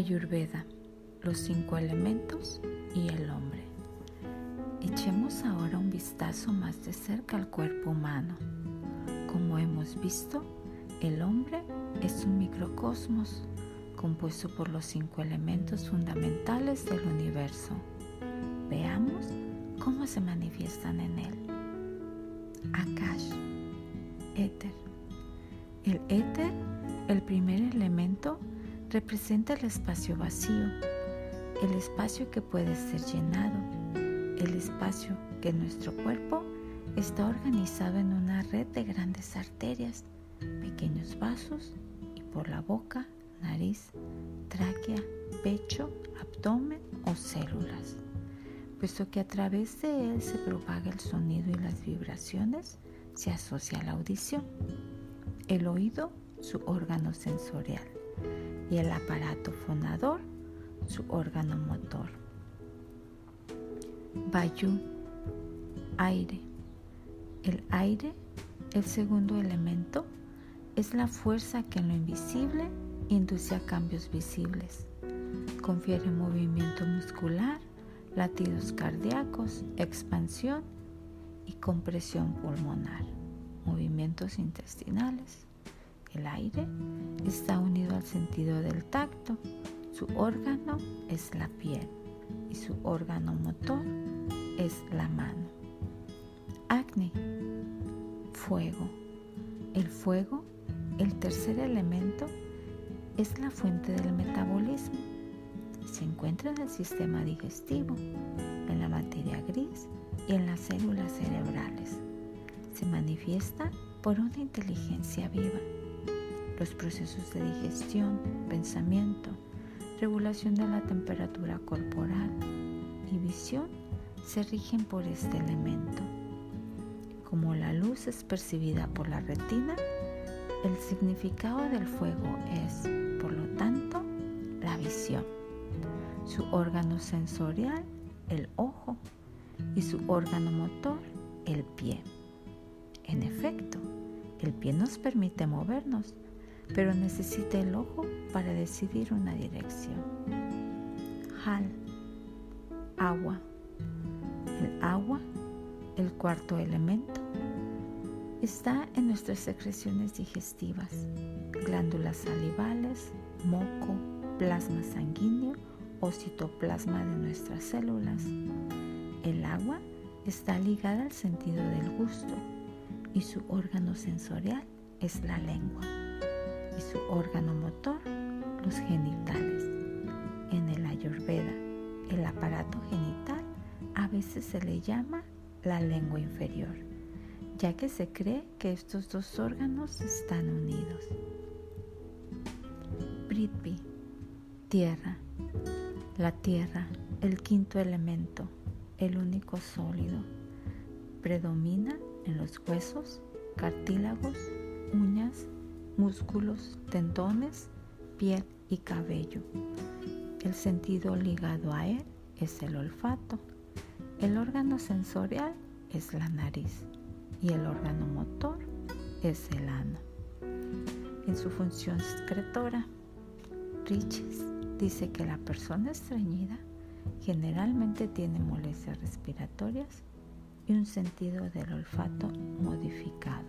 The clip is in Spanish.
Ayurveda, los cinco elementos y el hombre. Echemos ahora un vistazo más de cerca al cuerpo humano. Como hemos visto, el hombre es un microcosmos compuesto por los cinco elementos fundamentales del universo. Veamos cómo se manifiestan en él. Akash, éter. El éter, el primer elemento, representa el espacio vacío, el espacio que puede ser llenado, el espacio que nuestro cuerpo está organizado en una red de grandes arterias, pequeños vasos y por la boca, nariz, tráquea, pecho, abdomen o células, puesto que a través de él se propaga el sonido y las vibraciones, se asocia a la audición. El oído, su órgano sensorial y el aparato fonador, su órgano motor. Vayu, aire. El aire, el segundo elemento, es la fuerza que en lo invisible induce a cambios visibles. Confiere movimiento muscular, latidos cardíacos, expansión y compresión pulmonar, movimientos intestinales, el aire está unido al sentido del tacto. Su órgano es la piel y su órgano motor es la mano. Agni, fuego. El fuego, el tercer elemento, es la fuente del metabolismo. Se encuentra en el sistema digestivo, en la materia gris y en las células cerebrales. Se manifiesta por una inteligencia viva los procesos de digestión, pensamiento, regulación de la temperatura corporal y visión se rigen por este elemento. Como la luz es percibida por la retina, el significado del fuego es, por lo tanto, la visión. Su órgano sensorial, el ojo, y su órgano motor, el pie. En efecto, el pie nos permite movernos, pero necesita el ojo para decidir una dirección. Hal, agua. El agua, el cuarto elemento, está en nuestras secreciones digestivas, glándulas salivales, moco, plasma sanguíneo o citoplasma de nuestras células. El agua está ligada al sentido del gusto y su órgano sensorial es la lengua su órgano motor, los genitales. En el Ayurveda, el aparato genital a veces se le llama la lengua inferior, ya que se cree que estos dos órganos están unidos. Prithvi, tierra. La tierra, el quinto elemento, el único sólido, predomina en los huesos, cartílagos, uñas, músculos, tendones, piel y cabello. El sentido ligado a él es el olfato. El órgano sensorial es la nariz y el órgano motor es el ano. En su función excretora, Riches dice que la persona estreñida generalmente tiene molestias respiratorias y un sentido del olfato modificado.